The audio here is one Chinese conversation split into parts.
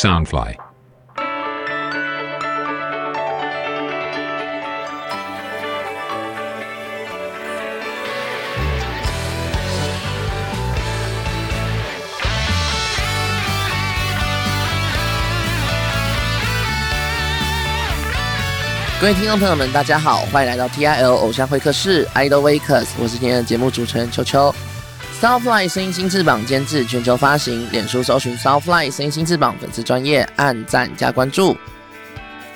Soundfly。各位听众朋友们，大家好，欢迎来到 TIL 偶像会客室 Idol Wakers，我是今天的节目主持人秋秋。Southfly 声音新翅膀监制，全球发行，脸书搜寻 Southfly 声音新翅膀粉丝专业，按赞加关注。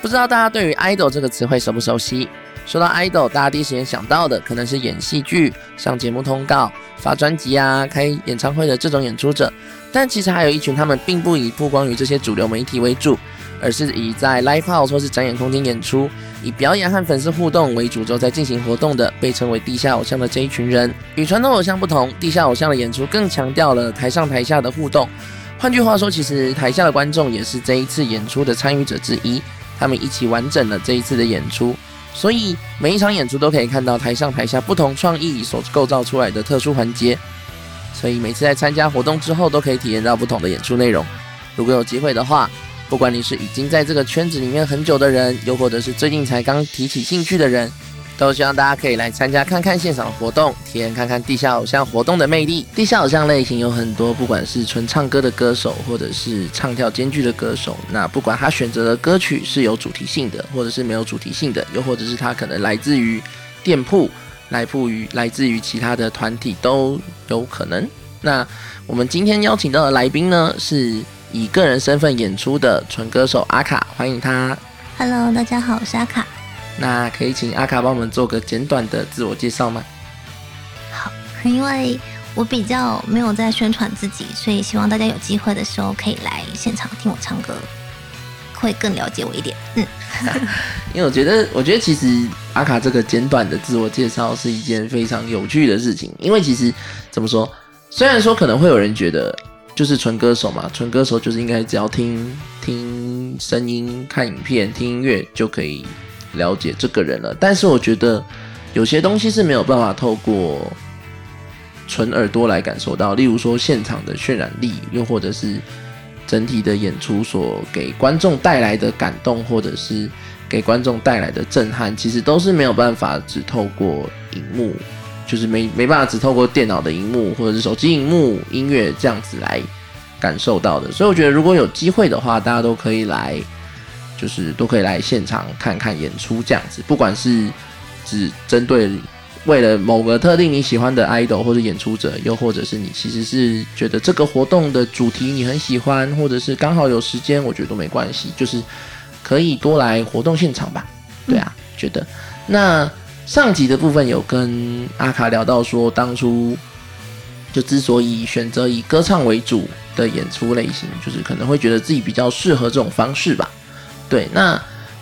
不知道大家对于 idol 这个词汇熟不熟悉？说到 idol，大家第一时间想到的可能是演戏剧、上节目通告、发专辑啊、开演唱会的这种演出者，但其实还有一群他们并不以曝光于这些主流媒体为主，而是以在 live house 或是展演空间演出。以表演和粉丝互动为主轴在进行活动的，被称为地下偶像的这一群人，与传统偶像不同，地下偶像的演出更强调了台上台下的互动。换句话说，其实台下的观众也是这一次演出的参与者之一，他们一起完整了这一次的演出。所以每一场演出都可以看到台上台下不同创意所构造出来的特殊环节。所以每次在参加活动之后，都可以体验到不同的演出内容。如果有机会的话，不管你是已经在这个圈子里面很久的人，又或者是最近才刚提起兴趣的人，都希望大家可以来参加看看现场活动，体验看看地下偶像活动的魅力。地下偶像类型有很多，不管是纯唱歌的歌手，或者是唱跳兼具的歌手。那不管他选择的歌曲是有主题性的，或者是没有主题性的，又或者是他可能来自于店铺，来自于来自于其他的团体都有可能。那我们今天邀请到的来宾呢是。以个人身份演出的纯歌手阿卡，欢迎他。Hello，大家好，我是阿卡。那可以请阿卡帮我们做个简短的自我介绍吗？好，因为我比较没有在宣传自己，所以希望大家有机会的时候可以来现场听我唱歌，会更了解我一点。嗯，因为我觉得，我觉得其实阿卡这个简短的自我介绍是一件非常有趣的事情，因为其实怎么说，虽然说可能会有人觉得。就是纯歌手嘛，纯歌手就是应该只要听听声音、看影片、听音乐就可以了解这个人了。但是我觉得有些东西是没有办法透过纯耳朵来感受到，例如说现场的渲染力，又或者是整体的演出所给观众带来的感动，或者是给观众带来的震撼，其实都是没有办法只透过荧幕。就是没没办法只透过电脑的荧幕或者是手机荧幕音乐这样子来感受到的，所以我觉得如果有机会的话，大家都可以来，就是都可以来现场看看演出这样子。不管是只针对为了某个特定你喜欢的 idol 或者演出者，又或者是你其实是觉得这个活动的主题你很喜欢，或者是刚好有时间，我觉得都没关系，就是可以多来活动现场吧。对啊，觉得那。上集的部分有跟阿卡聊到说，当初就之所以选择以歌唱为主的演出类型，就是可能会觉得自己比较适合这种方式吧。对，那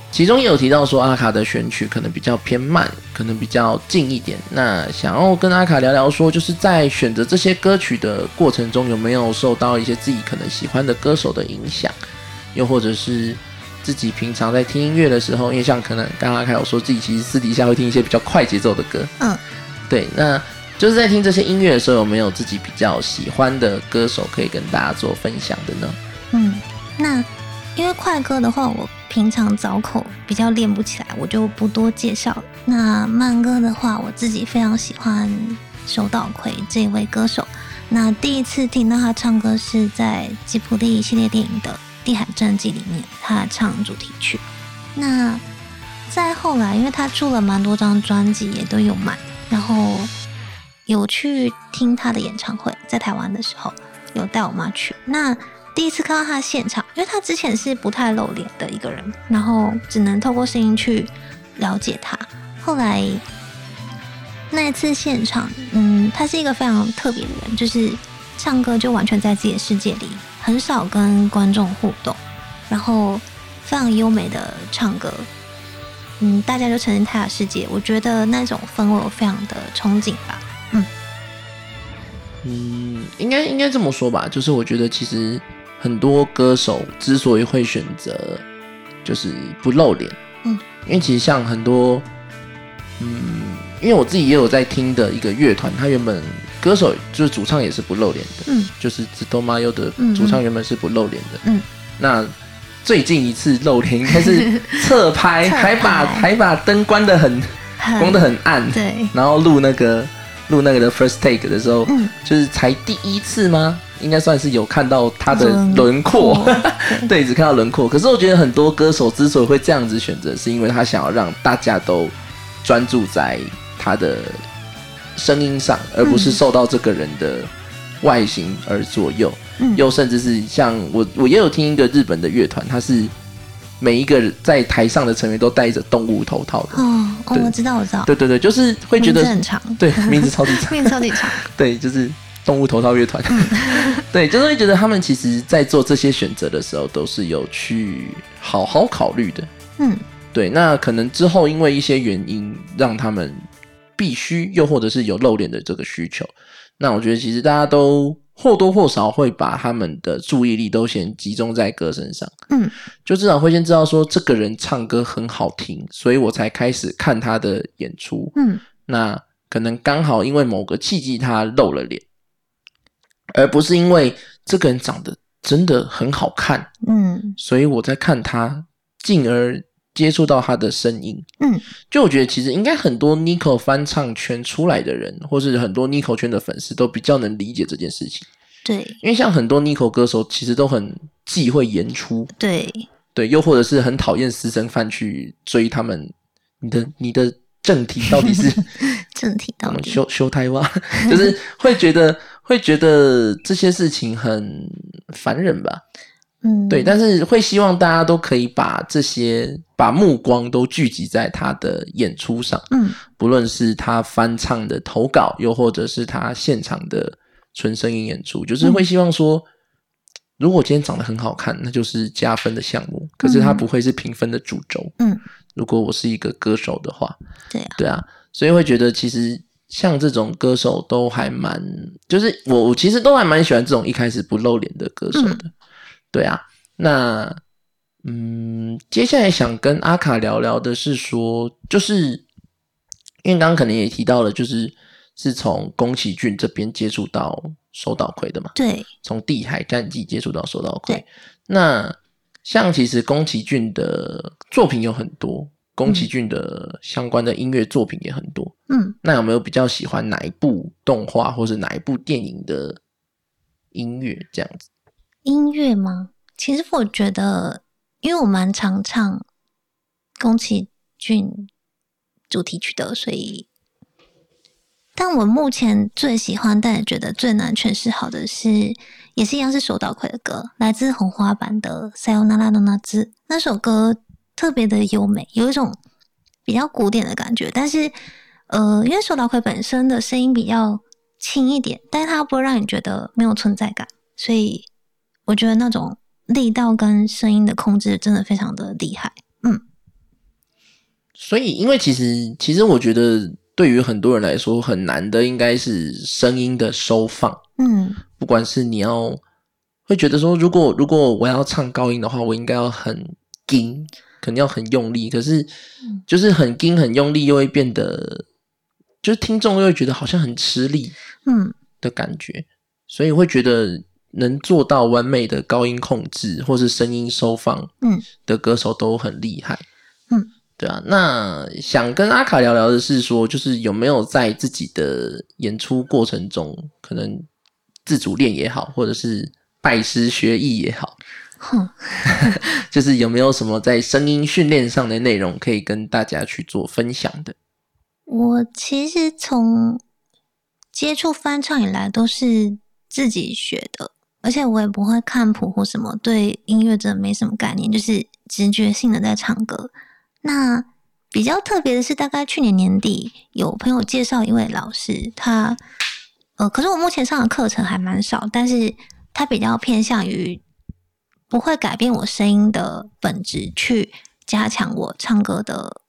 其中也有提到说，阿卡的选曲可能比较偏慢，可能比较静一点。那想要跟阿卡聊聊说，就是在选择这些歌曲的过程中，有没有受到一些自己可能喜欢的歌手的影响，又或者是？自己平常在听音乐的时候，因为像可能刚刚开有说自己其实私底下会听一些比较快节奏的歌，嗯，对，那就是在听这些音乐的时候，有没有自己比较喜欢的歌手可以跟大家做分享的呢？嗯，那因为快歌的话，我平常早口比较练不起来，我就不多介绍。那慢歌的话，我自己非常喜欢手岛葵这位歌手。那第一次听到他唱歌是在吉普力系列电影的。《地海战记》里面，他唱主题曲。那再后来，因为他出了蛮多张专辑，也都有买，然后有去听他的演唱会，在台湾的时候有带我妈去。那第一次看到他现场，因为他之前是不太露脸的一个人，然后只能透过声音去了解他。后来那一次现场，嗯，他是一个非常特别的人，就是唱歌就完全在自己的世界里。很少跟观众互动，然后非常优美的唱歌，嗯，大家就沉浸他的世界，我觉得那种氛围我非常的憧憬吧，嗯，嗯，应该应该这么说吧，就是我觉得其实很多歌手之所以会选择就是不露脸，嗯，因为其实像很多，嗯，因为我自己也有在听的一个乐团，他原本。歌手就是主唱也是不露脸的，嗯，就是紫多玛优的主唱原本是不露脸的，嗯，那最近一次露脸应该是 侧拍，还把还把灯关的很很光得很暗，对，然后录那个录那个的 first take 的时候，嗯。就是才第一次吗？应该算是有看到他的轮轮廓，对，只看到轮廓。可是我觉得很多歌手之所以会这样子选择，是因为他想要让大家都专注在他的声音上，而不是受到这个人的外形而左右。嗯。又甚至是像我，我也有听一个日本的乐团，他是每一个在台上的成员都戴着动物头套的。哦哦，我知道我知道，对对对，就是会觉得很长，对名字超级长，名字超级长，对，就是动物头套乐团。对，就是会觉得他们其实在做这些选择的时候，都是有去好好考虑的。嗯。对，那可能之后因为一些原因，让他们必须又或者是有露脸的这个需求。那我觉得其实大家都或多或少会把他们的注意力都先集中在歌身上，嗯就至少会先知道说这个人唱歌很好听，所以我才开始看他的演出。嗯那可能刚好因为某个契机他露了脸，而不是因为这个人长得真的很好看，嗯所以我在看他，进而接触到他的声音。嗯就我觉得其实应该很多 Nico 翻唱圈出来的人，或是很多 Nico 圈的粉丝都比较能理解这件事情，对因为像很多 Nico 歌手其实都很忌讳演出，对，对，又或者是很讨厌私生饭去追他们。你的你的正题到底是 正题到底，修修台湾，就是会觉得会觉得这些事情很烦人吧？嗯。对，但是会希望大家都可以把这些把目光都聚集在他的演出上，嗯。不论是他翻唱的投稿，又或者是他现场的纯声音演出，就是会希望说，如果今天长得很好看，那就是加分的项目，可是它嗯。不会是评分的主轴。嗯，如果我是一个歌手的话，对啊，对啊，所以会觉得其实像这种歌手都还蛮，就是我我其实都还蛮喜欢这种一开始不露脸的歌手的，对啊。那嗯，接下来想跟阿卡聊聊的是说，就是因为刚刚可能也提到了，就是是从宫崎骏这边接触到手岛葵的嘛，对从《地海战记》接触到手岛葵。那像其实宫崎骏的作品有很多，宫崎骏的相关的音乐作品也很多。嗯那有没有比较喜欢哪一部动画或是哪一部电影的音乐这样子？音乐吗？其实我觉得，因为我蛮常唱宫崎骏主题曲的，所以，但我目前最喜欢，但也觉得最难诠释好的是，也是一样是手岛葵的歌，来自红花版的《Sayonara no Natsu》那首歌特别的优美，有一种比较古典的感觉，但是，呃，因为手岛葵本身的声音比较轻一点，但是它不会让你觉得没有存在感，所以我觉得那种力道跟声音的控制真的非常的厉害。嗯所以，因为其实其实我觉得对于很多人来说很难的，应该是声音的收放。嗯不管是你要会觉得说，如果如果我要唱高音的话，我应该要很硬，肯定要很用力。可是嗯就是很硬很用力，又会变得就是听众又会觉得好像很吃力嗯的感觉，所以会觉得能做到完美的高音控制或是声音收放嗯的歌手都很厉害。嗯，对啊。那想跟阿卡聊聊的是说，就是有没有在自己的演出过程中，可能自主练也好，或者是拜师学艺也好，哼，就是有没有什么在声音训练上的内容可以跟大家去做分享的？我其实从接触翻唱以来都是自己学的，而且我也不会看谱或什么，对音乐真的没什么概念，就是直觉性的在唱歌。那比较特别的是，大概去年年底有朋友介绍一位老师，他呃，可是我目前上的课程还蛮少，但是他比较偏向于不会改变我声音的本质，去加强我唱歌的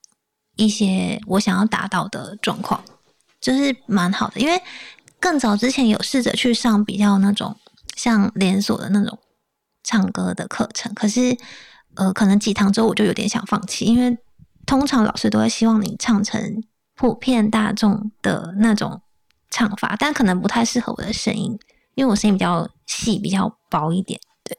一些我想要达到的状况，就是蛮好的。因为更早之前有试着去上比较那种像连锁的那种唱歌的课程，可是呃，可能几堂之后我就有点想放弃，因为通常老师都会希望你唱成普遍大众的那种唱法，但可能不太适合我的声音，因为我声音比较细、比较薄一点。对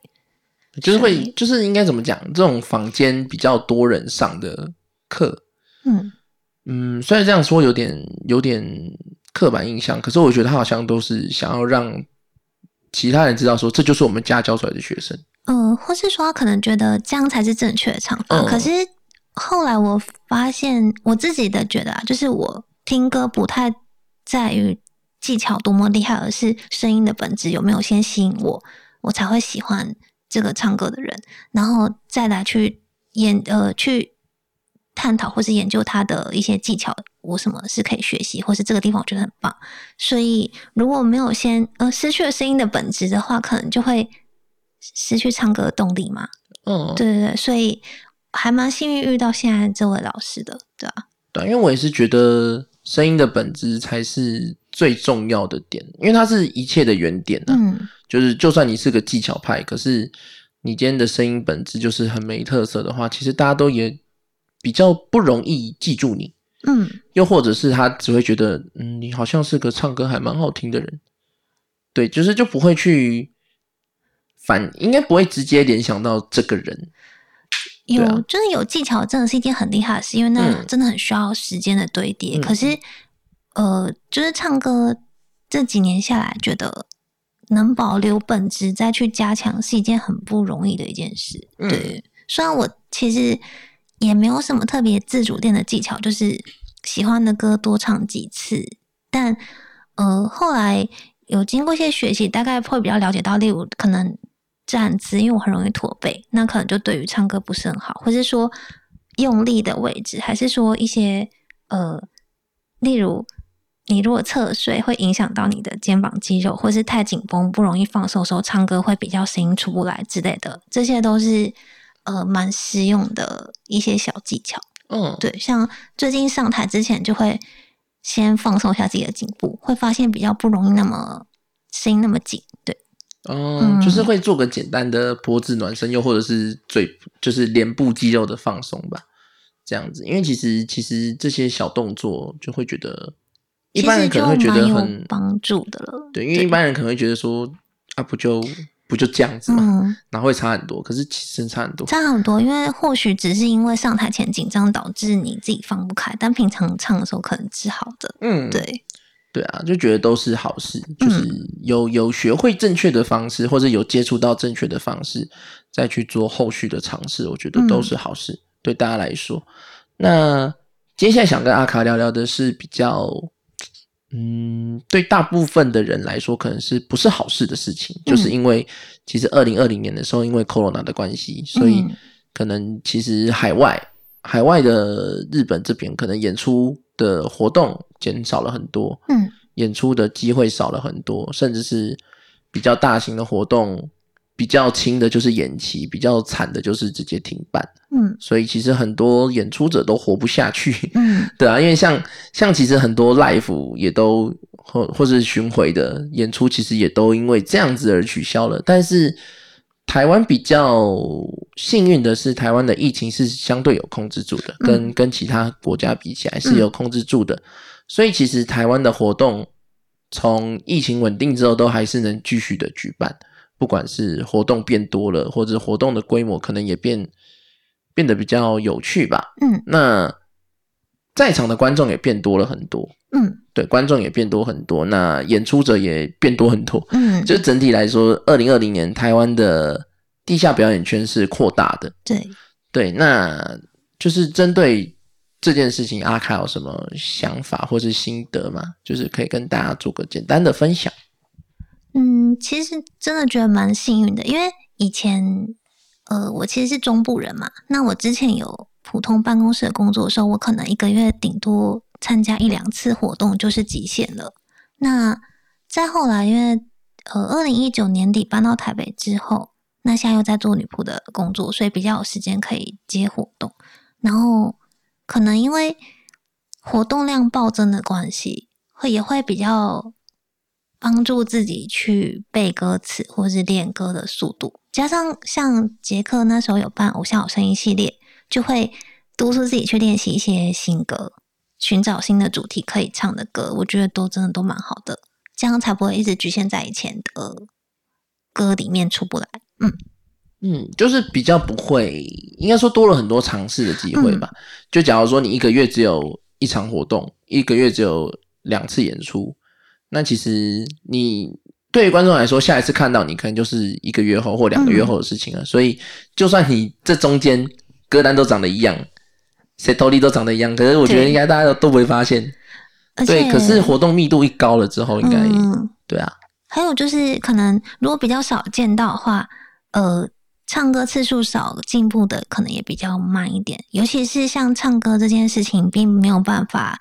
就是会就是应该怎么讲？这种房间比较多人上的课，嗯嗯，虽然这样说有点有点刻板印象，可是我觉得他好像都是想要让其他人知道说，这就是我们家教出来的学生。呃，或是说他可能觉得这样才是正确的唱法，嗯可是后来我发现我自己的觉得啊，就是我听歌不太在于技巧多么厉害，而是声音的本质有没有先吸引我，我才会喜欢这个唱歌的人，然后再来去演呃去探讨或是研究他的一些技巧，我什么是可以学习，或是这个地方我觉得很棒。所以如果没有先呃失去了声音的本质的话，可能就会失去唱歌的动力嘛。嗯，对对对，所以还蛮幸运遇到现在这位老师的，对啊，对，因为我也是觉得声音的本质才是最重要的点，因为它是一切的原点呢、嗯就是就算你是个技巧派，可是你今天的声音本质就是很没特色的话，其实大家都也比较不容易记住你。嗯又或者是他只会觉得，嗯，你好像是个唱歌还蛮好听的人，对，就是就不会去反，应该不会直接联想到这个人，有、啊就是有技巧，真的是一件很厉害的事，因为那嗯真的很需要时间的堆叠。嗯可是，呃，就是唱歌这几年下来，觉得能保留本质再去加强，是一件很不容易的一件事。嗯对，虽然我其实也没有什么特别自主练的技巧，就是喜欢的歌多唱几次，但呃，后来有经过一些学习，大概会比较了解到，例如可能站姿，因为我很容易驼背，那可能就对于唱歌不是很好，或是说用力的位置，还是说一些呃，例如你如果侧睡会影响到你的肩膀肌肉，或是太紧绷不容易放松的时候，唱歌会比较声音出不来之类的，这些都是呃蛮实用的一些小技巧。嗯，对，像最近上台之前就会先放松一下自己的颈部，会发现比较不容易那么声音那么紧。对，哦，嗯就是会做个简单的脖子暖身，又或者是嘴，就是脸部肌肉的放松吧，这样子。因为其实其实这些小动作就会觉得，一般人可能会觉得很帮助的了。对，因为一般人可能会觉得说啊，不就不就这样子嘛，嗯，然后会差很多，可是其实差很多。差很多，因为或许只是因为上台前紧张导致你自己放不开，但平常唱的时候可能是好的。嗯，对，对啊，就觉得都是好事，就是有有学会正确的方式，或者有接触到正确的方式，再去做后续的尝试，我觉得都是好事，对大家来说。那接下来想跟阿卡聊聊的是比较，嗯，对大部分的人来说，可能是不是好事的事情，就是因为其实二零二零年的时候，因为 corona 的关系，所以嗯。可能其实海外海外的日本这边可能演出的活动减少了很多，嗯。演出的机会少了很多，甚至是比较大型的活动，比较轻的就是延期，比较惨的就是直接停办。嗯所以其实很多演出者都活不下去，嗯 对啊，因为像像其实很多 live 也都或或是巡回的演出，其实也都因为这样子而取消了。但是台湾比较幸运的是，台湾的疫情是相对有控制住的，跟跟其他国家比起来是有控制住的。所以其实台湾的活动从疫情稳定之后，都还是能继续的举办，不管是活动变多了，或者活动的规模可能也变变得比较有趣吧。嗯那在场的观众也变多了很多，嗯对，观众也变多很多，那演出者也变多很多。嗯，就整体来说，二零二零年台湾的地下表演圈是扩大的。对。对，那就是针对这件事情，阿卡有什么想法或是心得吗？就是可以跟大家做个简单的分享。嗯，其实真的觉得蛮幸运的，因为以前呃，我其实是中部人嘛，那我之前有普通办公室的工作的时候，我可能一个月顶多参加一两次活动就是极限了。那再后来，因为呃，二零一九年底搬到台北之后，那现在又在做女仆的工作，所以比较有时间可以接活动，然后可能因为活动量暴增的关系，会也会比较帮助自己去背歌词或是练歌的速度，加上像杰克那时候有办偶像好声音系列，就会督促自己去练习一些新歌，寻找新的主题可以唱的歌，我觉得都真的都蛮好的，这样才不会一直局限在以前的歌里面出不来。嗯嗯，就是比较不会，应该说多了很多尝试的机会吧。就假如说你一个月只有一场活动，一个月只有两次演出，那其实你对于观众来说，下一次看到你可能就是一个月后或两个月后的事情了。所以，就算你这中间歌单都长得一样，谁头里都长得一样，可是我觉得应该大家都都不会发现。对，可是活动密度一高了之后，应该对啊。还有就是，可能如果比较少见到的话，呃，唱歌次数少，进步的可能也比较慢一点。尤其是像唱歌这件事情，并没有办法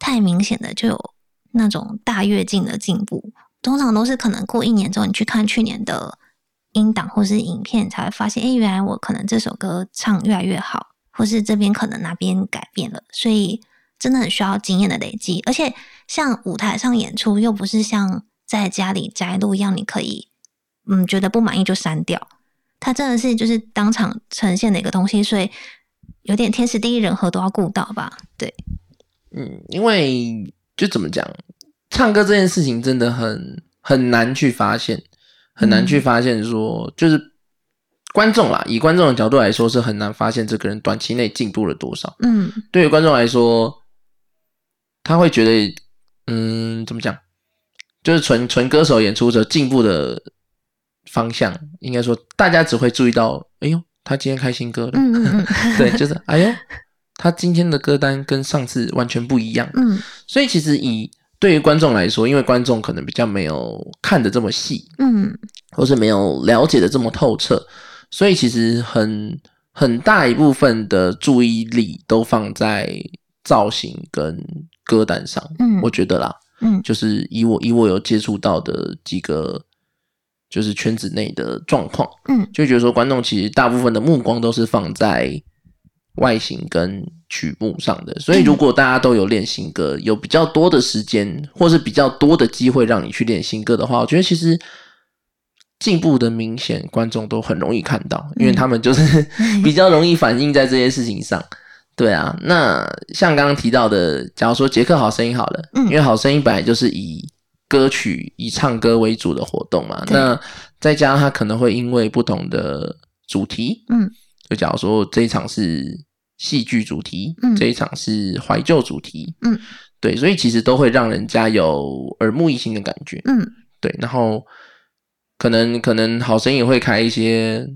太明显的就有那种大跃进的进步。通常都是可能过一年之后，你去看去年的音档或是影片，才会发现，哎，原来我可能这首歌唱越来越好，或是这边可能哪边改变了。所以真的很需要经验的累积。而且像舞台上演出，又不是像。在家里摘录一样，你可以，嗯，觉得不满意就删掉。它真的是就是当场呈现的一个东西，所以有点天时地利人和都要顾到吧？对，嗯，因为就怎么讲，唱歌这件事情真的很很难去发现，很难去发现说，就是观众啦，以观众的角度来说，是很难发现这个人短期内进步了多少。嗯，对于观众来说，他会觉得，嗯，怎么讲？就是纯纯歌手演出者进步的方向，应该说大家只会注意到，哎呦，他今天开新歌了，对，就是哎呦，他今天的歌单跟上次完全不一样，嗯，所以其实以对于观众来说，因为观众可能比较没有看的这么细，嗯，或是没有了解的这么透彻，所以其实很很大一部分的注意力都放在造型跟歌单上，嗯，我觉得啦。嗯，就是以我以我有接触到的几个，就是圈子内的状况，嗯，就觉得说观众其实大部分的目光都是放在外形跟曲目上的，所以如果大家都有练新歌，有比较多的时间，或是比较多的机会让你去练新歌的话，我觉得其实进步的明显，观众都很容易看到，因为他们就是 比较容易反映在这些事情上。对啊，那像刚刚提到的，假如说杰克好声音好了，嗯，因为好声音本来就是以歌曲、以唱歌为主的活动嘛，那再加上他可能会因为不同的主题，嗯，就假如说这一场是戏剧主题，嗯，这一场是怀旧主题，嗯，对，所以其实都会让人家有耳目一新的感觉，嗯，对，然后可能可能好声音也会开一些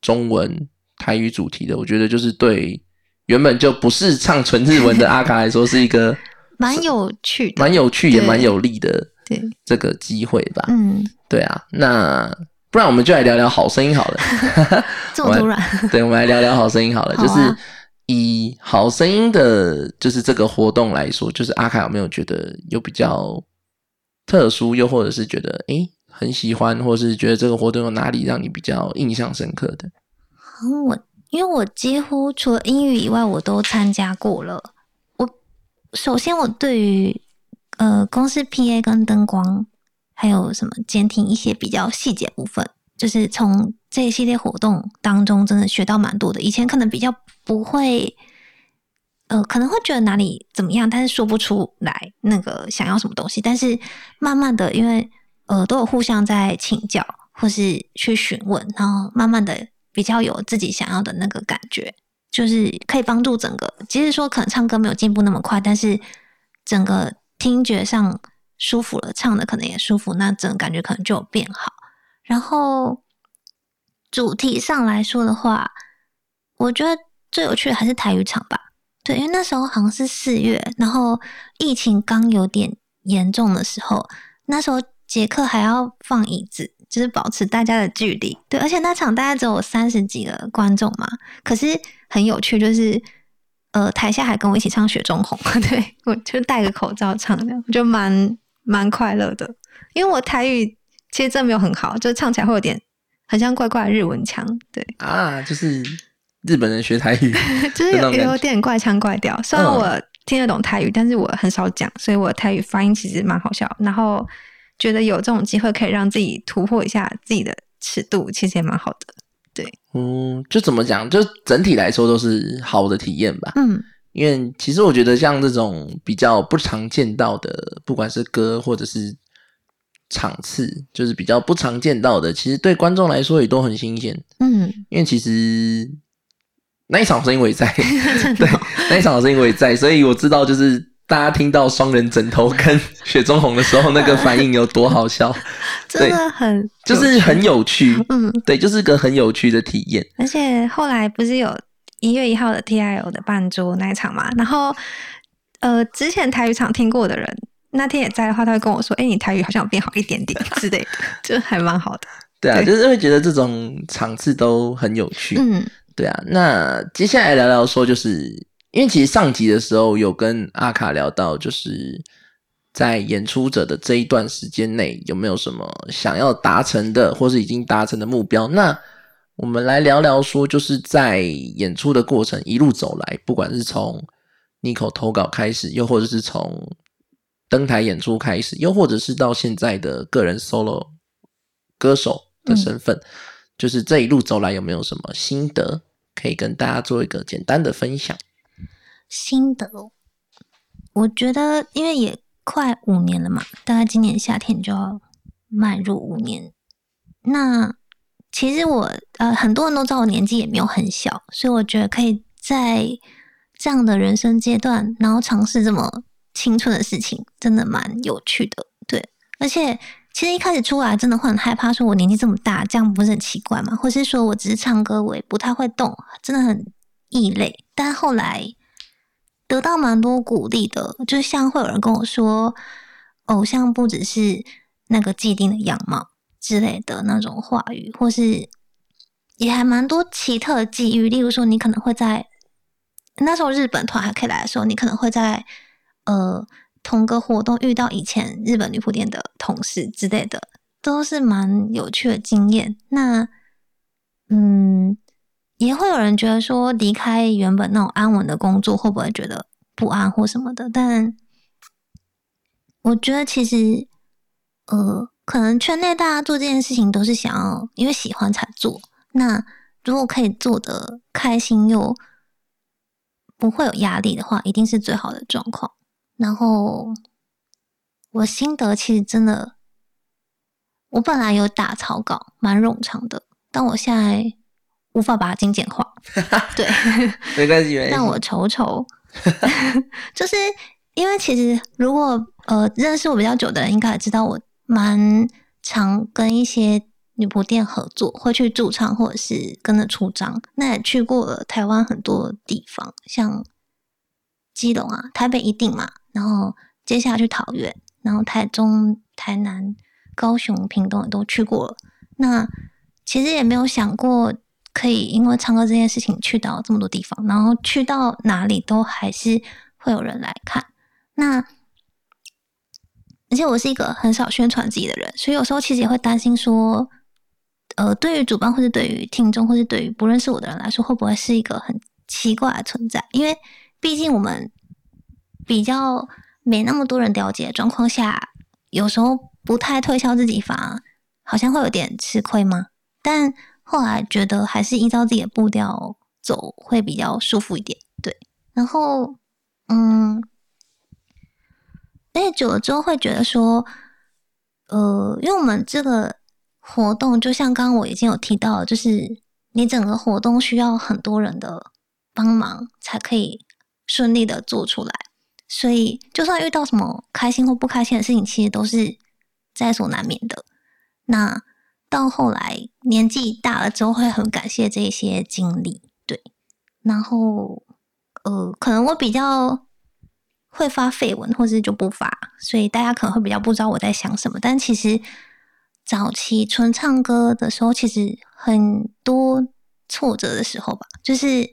中文台语主题的，我觉得就是对。原本就不是唱纯日文的阿卡来说，是一个 蛮有趣、蛮有趣也蛮有利的对这个机会吧。嗯，对啊，那不然我们就来聊聊好声音好了。这么突然？对，我们来聊聊好声音好了。就是以好声音的，就是这个活动来说，就是阿卡有没有觉得有比较特殊，又或者是觉得诶很喜欢，或是觉得这个活动有哪里让你比较印象深刻的？我。因为我几乎除了英语以外，我都参加过了。我首先，我对于呃公司 PA 跟灯光，还有什么监听一些比较细节部分，就是从这一系列活动当中，真的学到蛮多的。以前可能比较不会，呃，可能会觉得哪里怎么样，但是说不出来那个想要什么东西。但是慢慢的，因为呃都有互相在请教，或是去询问，然后慢慢的。比较有自己想要的那个感觉，就是可以帮助整个。即使说可能唱歌没有进步那么快，但是整个听觉上舒服了，唱的可能也舒服，那整个感觉可能就变好。然后主题上来说的话，我觉得最有趣的还是台语场吧。对，因为那时候好像是四月，然后疫情刚有点严重的时候，那时候杰克还要放椅子。就是保持大家的距离，对，而且那场大概只有三十几个观众嘛，可是很有趣，就是呃，台下还跟我一起唱《雪中红》，对我就戴个口罩唱，这样我觉得蛮蛮快乐的。因为我台语其实真没有很好，就是唱起来会有点很像怪怪的日文腔，对啊，就是日本人学台语，就是有有点怪腔怪调。虽然我听得懂台语，但是我很少讲，所以我台语发音其实蛮好笑。然后。觉得有这种机会可以让自己突破一下自己的尺度，其实也蛮好的。对，嗯，就怎么讲，就整体来说都是好的体验吧。嗯，因为其实我觉得像这种比较不常见到的，不管是歌或者是场次，就是比较不常见到的，其实对观众来说也都很新鲜。嗯，因为其实那一场声音我也在，对那一场声音我也在，所以我知道就是大家听到双人枕头跟雪中红的时候，那个反应有多好笑，真的很就是很有趣。嗯，对，就是个很有趣的体验。而且后来不是有一月一号的 TIO 的半桌那一场嘛，然后呃，之前台语场听过的人。那天也在的话，他会跟我说：“哎、你台语好像有变好一点点 之类的，就还蛮好的。对啊，对就是会觉得这种场次都很有”趣。嗯对啊，那接下来聊聊说，就是因为其实上集的时候有跟阿卡聊到，就是在演出者的这一段时间内有没有什么想要达成的，或是已经达成的目标？那我们来聊聊说，就是在演出的过程一路走来，不管是从 Nico 投稿开始，又或者是从登台演出开始，又或者是到现在的个人 solo 歌手的身份，就是这一路走来有没有什么心得可以跟大家做一个简单的分享？心得哦，我觉得因为也快五年了嘛，大概今年夏天就要迈入五年。那其实我呃，很多人都知道我年纪也没有很小，所以我觉得可以在这样的人生阶段，然后尝试这么青春的事情，真的蛮有趣的。对，而且其实一开始出来真的会很害怕，说我年纪这么大，这样不是很奇怪吗？或是说我只是唱歌，我也不太会动，真的很异类。但后来得到蛮多鼓励的，就像会有人跟我说，偶像不只是那个既定的样貌之类的那种话语，或是也还蛮多奇特的际遇。例如说，你可能会在那时候日本团还可以来的时候，你可能会在呃同个活动遇到以前日本女仆店的同事之类的，都是蛮有趣的经验。那嗯，也会有人觉得说，离开原本那种安稳的工作，会不会觉得不安或什么的？但我觉得其实，呃，可能圈内大家做这件事情都是想要因为喜欢才做。那如果可以做的开心又不会有压力的话，一定是最好的状况。然后我心得其实真的，我本来有打草稿，蛮冗长的，但我现在无法把它精简化。对，没关系。让我瞅瞅，就是因为其实如果呃认识我比较久的人，应该也知道我蛮常跟一些女仆店合作，会去驻唱或者是跟着出张。那也去过了台湾很多地方，像基隆啊、台北一定嘛，然后接下去桃园，然后台中、台南、高雄、屏东也都去过了。那其实也没有想过可以因为唱歌这件事情去到这么多地方，然后去到哪里都还是会有人来看。那而且我是一个很少宣传自己的人，所以有时候其实也会担心说，呃，对于主办或是对于听众或是对于不认识我的人来说，会不会是一个很奇怪的存在？因为毕竟我们比较没那么多人了解的状况下，有时候不太推销自己，反而好像会有点吃亏吗？但后来觉得还是依照自己的步调走会比较舒服一点，对。然后，嗯，而且久了之后会觉得说，呃，因为我们这个活动，就像刚刚我已经有提到，就是你整个活动需要很多人的帮忙才可以顺利的做出来，所以就算遇到什么开心或不开心的事情，其实都是在所难免的。那到后来年纪大了之后，会很感谢这些经历，对。然后，呃，可能我比较会发绯闻，或是就不发，所以大家可能会比较不知道我在想什么。但其实早期纯唱歌的时候，其实很多挫折的时候吧，就是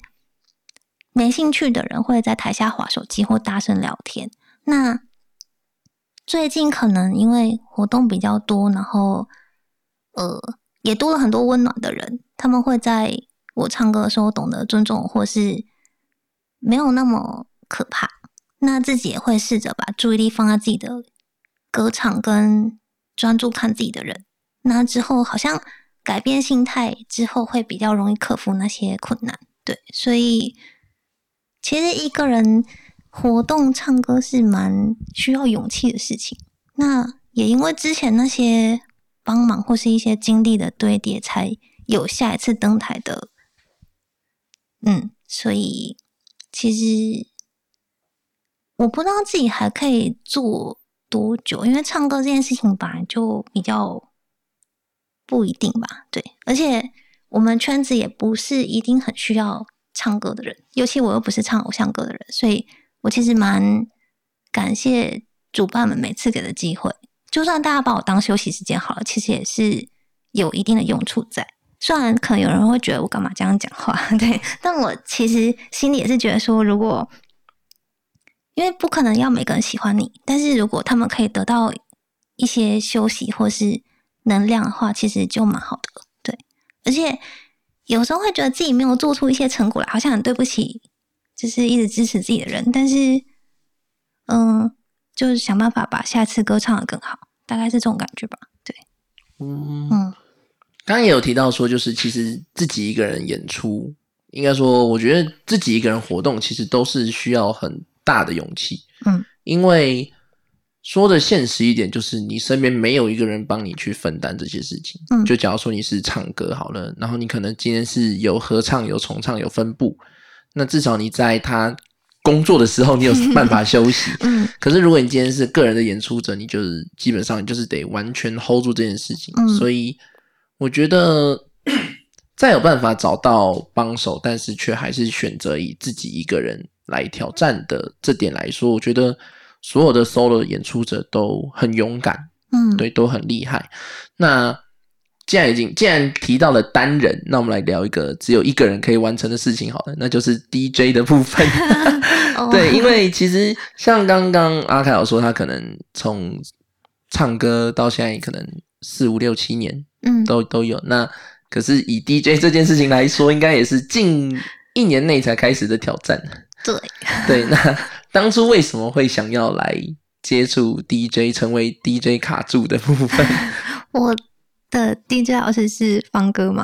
没兴趣的人会在台下划手机或大声聊天。那最近可能因为活动比较多，然后呃，也多了很多温暖的人，他们会在我唱歌的时候懂得尊重，或是没有那么可怕。那自己也会试着把注意力放在自己的歌唱跟专注看自己的人。那之后好像改变心态之后，会比较容易克服那些困难。对，所以其实一个人活动唱歌是蛮需要勇气的事情。那也因为之前那些帮忙或是一些经历的堆叠，才有下一次登台的。嗯，所以其实我不知道自己还可以做多久，因为唱歌这件事情本来就比较不一定吧。对，而且我们圈子也不是一定很需要唱歌的人，尤其我又不是唱偶像歌的人，所以我其实蛮感谢主办们每次给的机会，就算大家把我当休息时间好了，其实也是有一定的用处在。虽然可能有人会觉得我干嘛这样讲话，对，但我其实心里也是觉得说，如果因为不可能要每个人喜欢你，但是如果他们可以得到一些休息或是能量的话，其实就蛮好的，对。而且有时候会觉得自己没有做出一些成果来，好像很对不起，就是一直支持自己的人。但是，嗯，就是想办法把下次歌唱的更好，大概是这种感觉吧。对，嗯嗯。刚刚也有提到说，就是其实自己一个人演出，应该说，我觉得自己一个人活动，其实都是需要很大的勇气。嗯，因为说的现实一点，就是你身边没有一个人帮你去分担这些事情。嗯，就假如说你是唱歌好了，然后你可能今天是有合唱、有重唱、有分部，那至少你在他工作的时候，你有办法休息。嗯，可是如果你今天是个人的演出者，你就是基本上就是得完全 hold 住这件事情。嗯，所以。我觉得 再有办法找到帮手，但是却还是选择以自己一个人来挑战的这点来说，我觉得所有的 solo 演出者都很勇敢，嗯，对，都很厉害。那既然已经既然提到了单人，那我们来聊一个只有一个人可以完成的事情，好了，那就是 DJ 的部分。对，因为其实像刚刚阿凯有说，他可能从唱歌到现在可能四五六七年。嗯，都都有。那可是以 DJ 这件事情来说，应该也是近一年内才开始的挑战。对 对，那当初为什么会想要来接触 DJ，成为 DJ 卡住的部分？我的 DJ 老师是方哥嘛？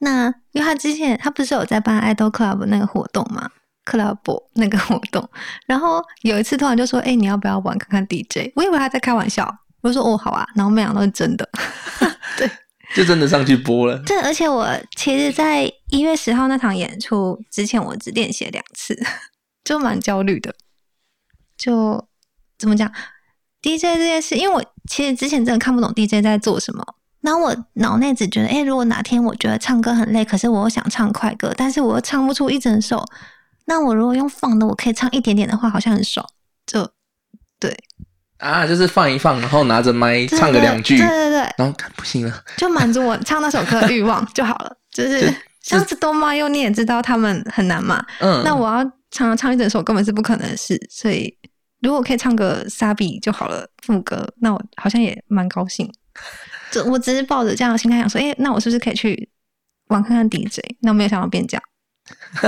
那因为他之前他不是有在办 Idol Club 那个活动嘛？Club 那个活动，然后有一次突然就说：“哎，你要不要玩看看 DJ？” 我以为他在开玩笑，我就说：“哦，好啊。”然后没想到是真的。对。就真的上去播了。对，而且我其实，在一月十号那场演出之前，我只练习两次，就蛮焦虑的。就怎么讲，DJ 这件事，因为我其实之前真的看不懂 DJ 在做什么。然后我脑内只觉得，哎，如果哪天我觉得唱歌很累，可是我又想唱快歌，但是我又唱不出一整首，那我如果用放的，我可以唱一点点的话，好像很爽。就对。啊，就是放一放，然后拿着麦唱个两句，对对对，然后不行了，就满足我唱那首歌的欲望就好了。就是像是多妈又你也知道他们很难嘛，嗯，那我要唱唱一整首根本是不可能的事，所以如果可以唱个沙比就好了副歌，那我好像也蛮高兴。就我只是抱着这样的心态想说，哎，那我是不是可以去玩看看 DJ？那我没有想到变这样，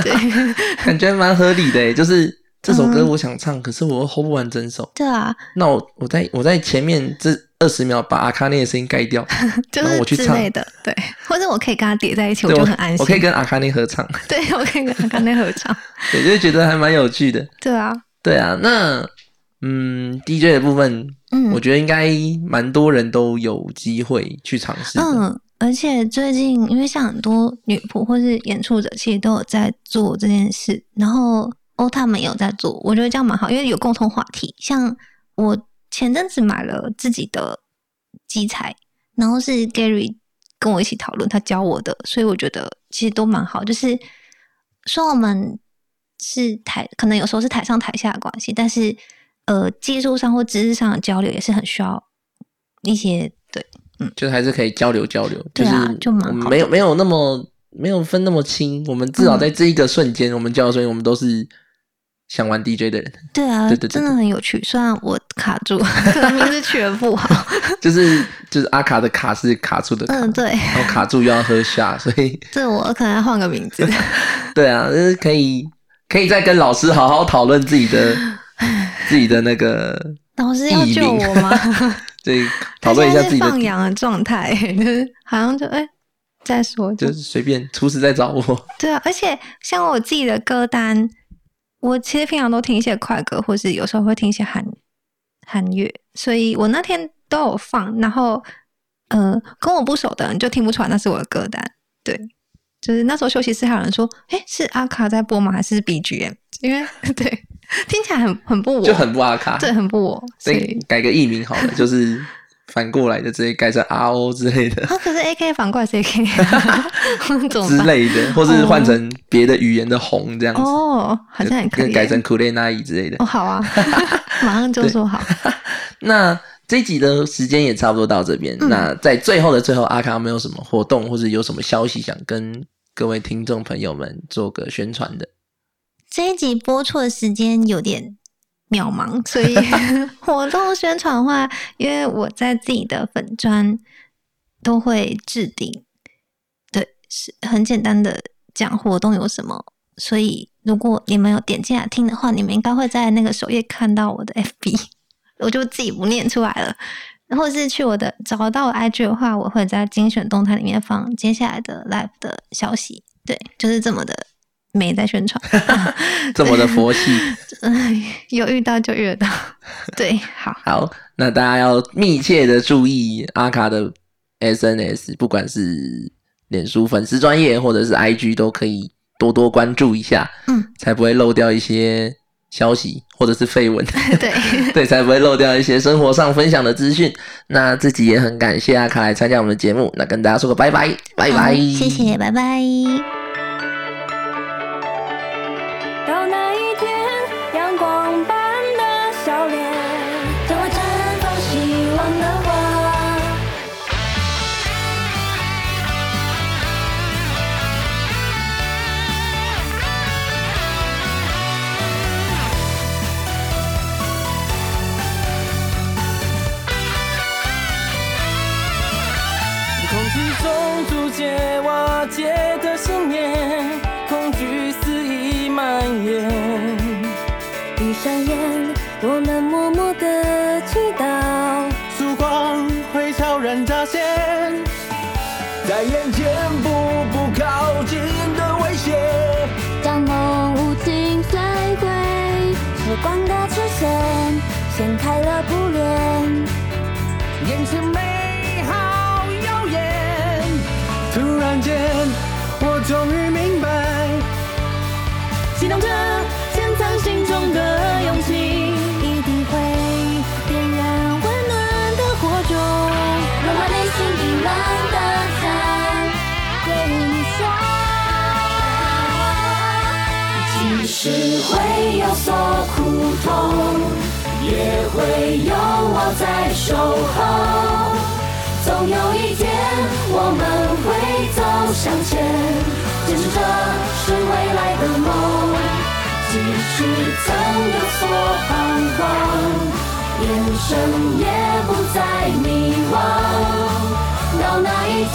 对，感觉蛮合理的，就是。这首歌我想唱，可是我又 hold 不完整首。对啊，那我我在我在前面这二十秒把阿卡内的声音盖掉，然后我去唱的。对，或者我可以跟他叠在一起，我就很安心。我可以跟阿卡内合唱。对，我可以跟阿卡内合唱。对，就觉得还蛮有趣的。对啊，对啊。那嗯，DJ 的部分，嗯，我觉得应该蛮多人都有机会去尝试。嗯，而且最近因为像很多女仆或是演出者，其实都有在做这件事，然后。哦，他们有在做，我觉得这样蛮好，因为有共同话题。像我前阵子买了自己的机材，然后是 Gary 跟我一起讨论，他教我的，所以我觉得其实都蛮好。就是说我们是台，可能有时候是台上台下的关系，但是呃，技术上或知识上的交流也是很需要一些对，嗯，就还是可以交流交流，对啊，就蛮好，没有没有那么没有分那么清，我们至少在这一个瞬间，我们交流，所以我们都是。想玩 DJ 的人，对啊，对对，真的很有趣。虽然我卡住，可能名字取的不好，就是就是阿卡的卡是卡住的，嗯对，然后卡住又要喝下，所以这我可能要换个名字。对啊，就是可以可以再跟老师好好讨论自己的自己的那个老师要救我吗？对，讨论一下自己的放羊的状态，就是好像就哎再说，就是随便，厨师在找我。对啊，而且像我自己的歌单。我其实平常都听一些快歌，或是有时候会听一些韩韩乐，所以我那天都有放，然后呃，跟我不熟的人就听不出来那是我的歌单。对，就是那时候休息室还有人说：“哎，是阿卡在播吗？还是 BGM？” 因为 对，听起来很很不我，就很不阿卡，对，很不我。所以改个艺名好了，就是反过来的，直接改成 RO 之类的。可是 AK 反过来是 AK 之类的，或是换成别的语言的红这样子。哦，好像也可以改成 k u l e n a i 之类的。哦，好啊，马上就说好。那。这集的时间也差不多到这边。那在最后的最后，阿康有没有什么活动或者有什么消息想跟各位听众朋友们做个宣传的？这一集播出的时间有点渺茫，所以活动宣传的话，因为我在自己的粉砖都会置顶，对，是很简单的讲活动有什么。所以如果你们有点进来听的话，你们应该会在那个首页看到我的 FB。我就自己不念出来了，然后是去我的找到 IG 的话，我会在精选动态里面放接下来的 live 的消息。对，就是这么的没在宣传，这么的佛系。有遇到就遇到。对，好，好，那大家要密切的注意阿卡的 SNS，不管是脸书粉丝专业或者是 IG，都可以多多关注一下，嗯，才不会漏掉一些。消息或者是绯闻，对对，才不会漏掉一些生活上分享的资讯。那自己也很感谢阿卡来参加我们的节目，那跟大家说个拜拜，拜拜，谢谢，拜拜。到那也会有我在守候，总有一天我们会走向前，坚持着是未来的梦。即使曾有所彷徨，眼神也不再迷惘。到那一天，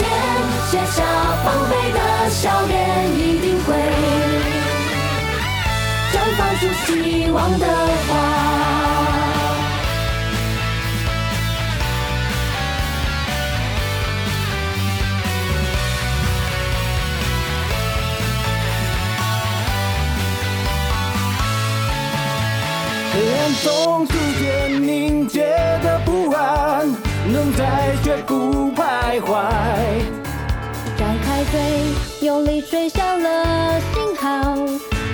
卸下防备的笑脸，一定会绽放出希望的花。中逐渐凝结的不安，能在绝不徘徊。张开嘴，用力吹响了信号，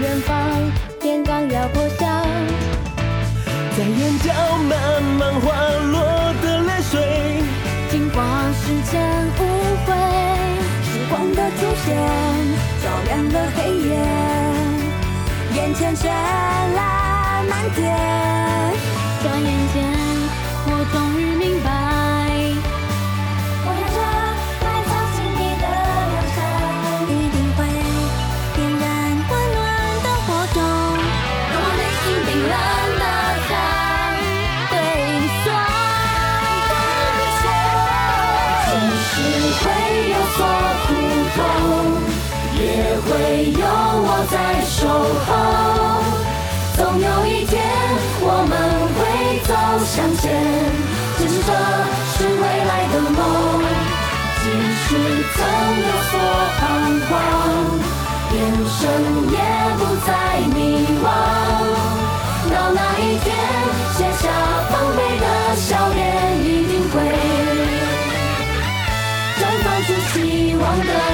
远方天刚要破晓。在眼角慢慢滑落的泪水，尽管时间无悔。时光的出现，照亮了黑夜，眼前绚烂。漫天，转眼间，我终于明白，我有着埋藏心底的良善，一定会点燃温暖的火种，让我内心冰冷的山对你说。即使会有所苦痛，也会有我在守候。向前坚持着是未来的梦即使曾有所彷徨眼神也不再迷惘。到那一天卸下防备的笑脸一定会绽放出希望的